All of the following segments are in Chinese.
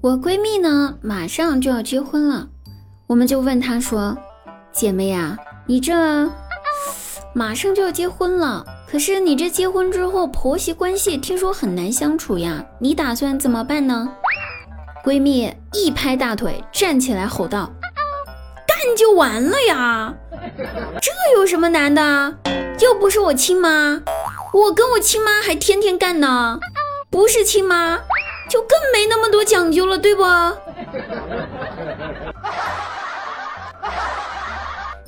我闺蜜呢，马上就要结婚了，我们就问她说：“姐妹呀，你这马上就要结婚了，可是你这结婚之后婆媳关系听说很难相处呀，你打算怎么办呢？”闺蜜一拍大腿，站起来吼道：“干就完了呀，这有什么难的？又不是我亲妈，我跟我亲妈还天天干呢，不是亲妈。”就更没那么多讲究了，对不？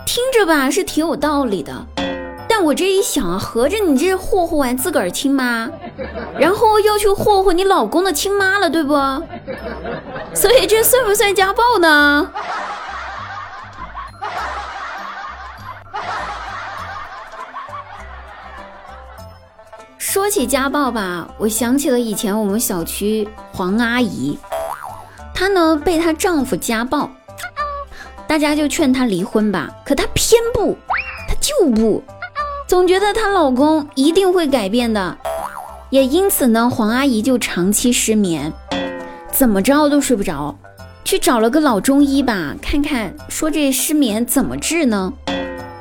听着吧，是挺有道理的。但我这一想啊，合着你这霍霍完自个儿亲妈，然后要去霍霍你老公的亲妈了，对不？所以这算不算家暴呢？说起家暴吧，我想起了以前我们小区黄阿姨，她呢被她丈夫家暴，大家就劝她离婚吧，可她偏不，她就不，总觉得她老公一定会改变的，也因此呢，黄阿姨就长期失眠，怎么着都睡不着，去找了个老中医吧，看看说这失眠怎么治呢？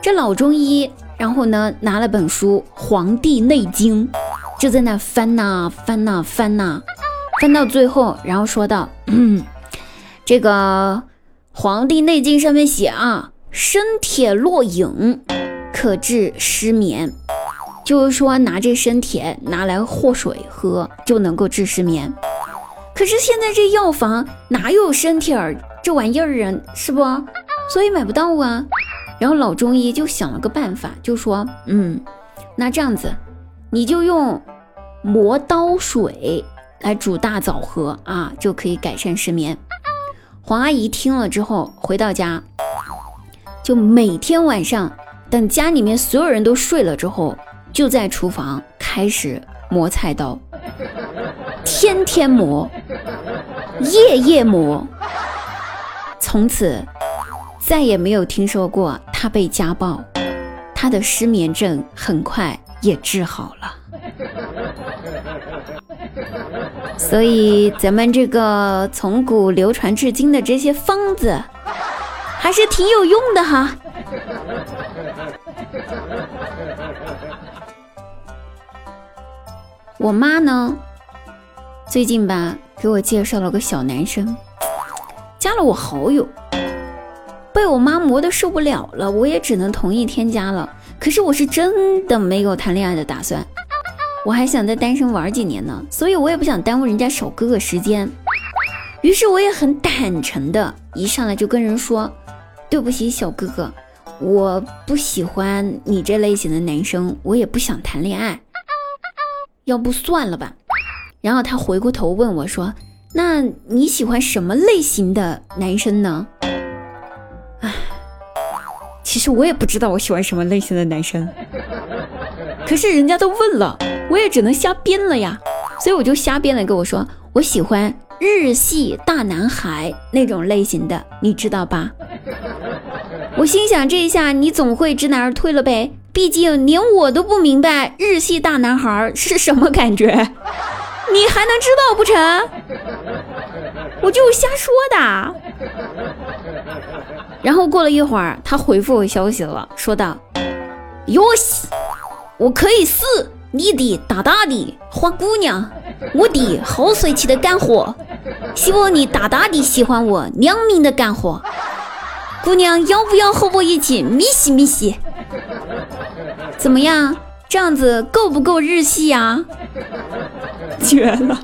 这老中医。然后呢，拿了本书《黄帝内经》，就在那翻呐翻呐翻呐，翻到最后，然后说道：“嗯，这个《黄帝内经》上面写啊，生铁落饮可治失眠，就是说拿这生铁拿来和水喝就能够治失眠。可是现在这药房哪有生铁儿这玩意儿啊，是不？所以买不到啊。”然后老中医就想了个办法，就说：“嗯，那这样子，你就用磨刀水来煮大枣喝啊，就可以改善失眠。”黄阿姨听了之后，回到家就每天晚上等家里面所有人都睡了之后，就在厨房开始磨菜刀，天天磨，夜夜磨，从此再也没有听说过。他被家暴，他的失眠症很快也治好了。所以咱们这个从古流传至今的这些方子，还是挺有用的哈。我妈呢，最近吧给我介绍了个小男生，加了我好友。被我妈磨得受不了了，我也只能同意添加了。可是我是真的没有谈恋爱的打算，我还想再单身玩几年呢，所以我也不想耽误人家小哥哥时间。于是我也很坦诚的，一上来就跟人说：“对不起，小哥哥，我不喜欢你这类型的男生，我也不想谈恋爱，要不算了吧。”然后他回过头问我说：“那你喜欢什么类型的男生呢？”其实我也不知道我喜欢什么类型的男生，可是人家都问了，我也只能瞎编了呀，所以我就瞎编了，跟我说我喜欢日系大男孩那种类型的，你知道吧？我心想这一下你总会知难而退了呗，毕竟连我都不明白日系大男孩是什么感觉，你还能知道不成？我就瞎说的。然后过了一会儿，他回复我消息了，说道：“哟西，我可以是你的大大的花姑娘，我的好帅气的干活，希望你大大的喜欢我亮明的干活。姑娘要不要和我一起咪西咪西？怎么样？这样子够不够日系呀？绝了！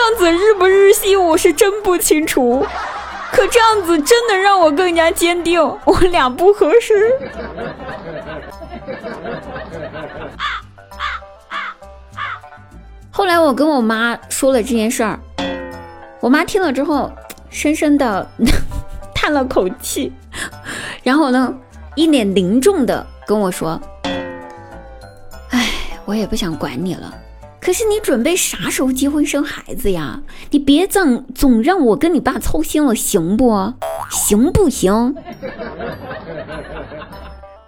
这样子日不日系，我是真不清楚。”可这样子真的让我更加坚定，我俩不合适。后来我跟我妈说了这件事儿，我妈听了之后，深深的 叹了口气，然后呢，一脸凝重的跟我说：“哎，我也不想管你了。”可是你准备啥时候结婚生孩子呀？你别总总让我跟你爸操心了，行不行？不行？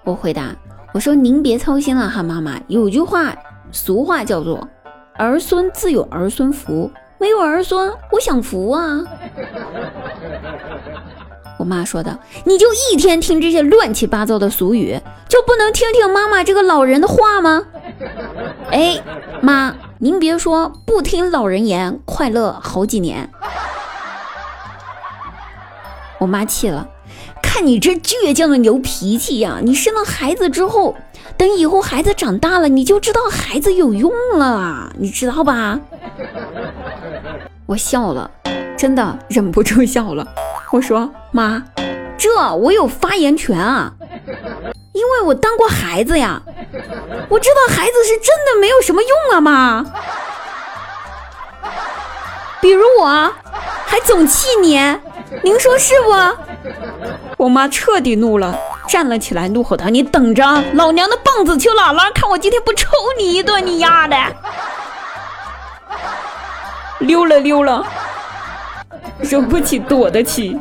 我回答我说：“您别操心了哈，妈妈。有句话，俗话叫做‘儿孙自有儿孙福’，没有儿孙我享福啊。我妈说的，你就一天听这些乱七八糟的俗语，就不能听听妈妈这个老人的话吗？哎，妈，您别说，不听老人言，快乐好几年。我妈气了，看你这倔强的牛脾气呀！你生了孩子之后，等以后孩子长大了，你就知道孩子有用了，你知道吧？我笑了，真的忍不住笑了。我说妈，这我有发言权啊，因为我当过孩子呀，我知道孩子是真的没有什么用啊，妈。比如我，还总气你，您说是不？我妈彻底怒了，站了起来，怒吼道：“你等着，老娘的棒子去哪了？看我今天不抽你一顿，你丫的！”溜了溜了。惹不起，躲得起。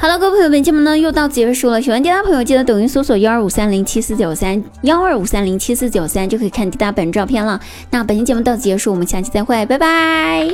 好了，各位朋友，本期节目呢又到结束了。喜欢滴答朋友，记得抖音搜索幺二五三零七四九三幺二五三零七四九三就可以看滴答本人照片了。那本期节目到此结束，我们下期再会，拜拜。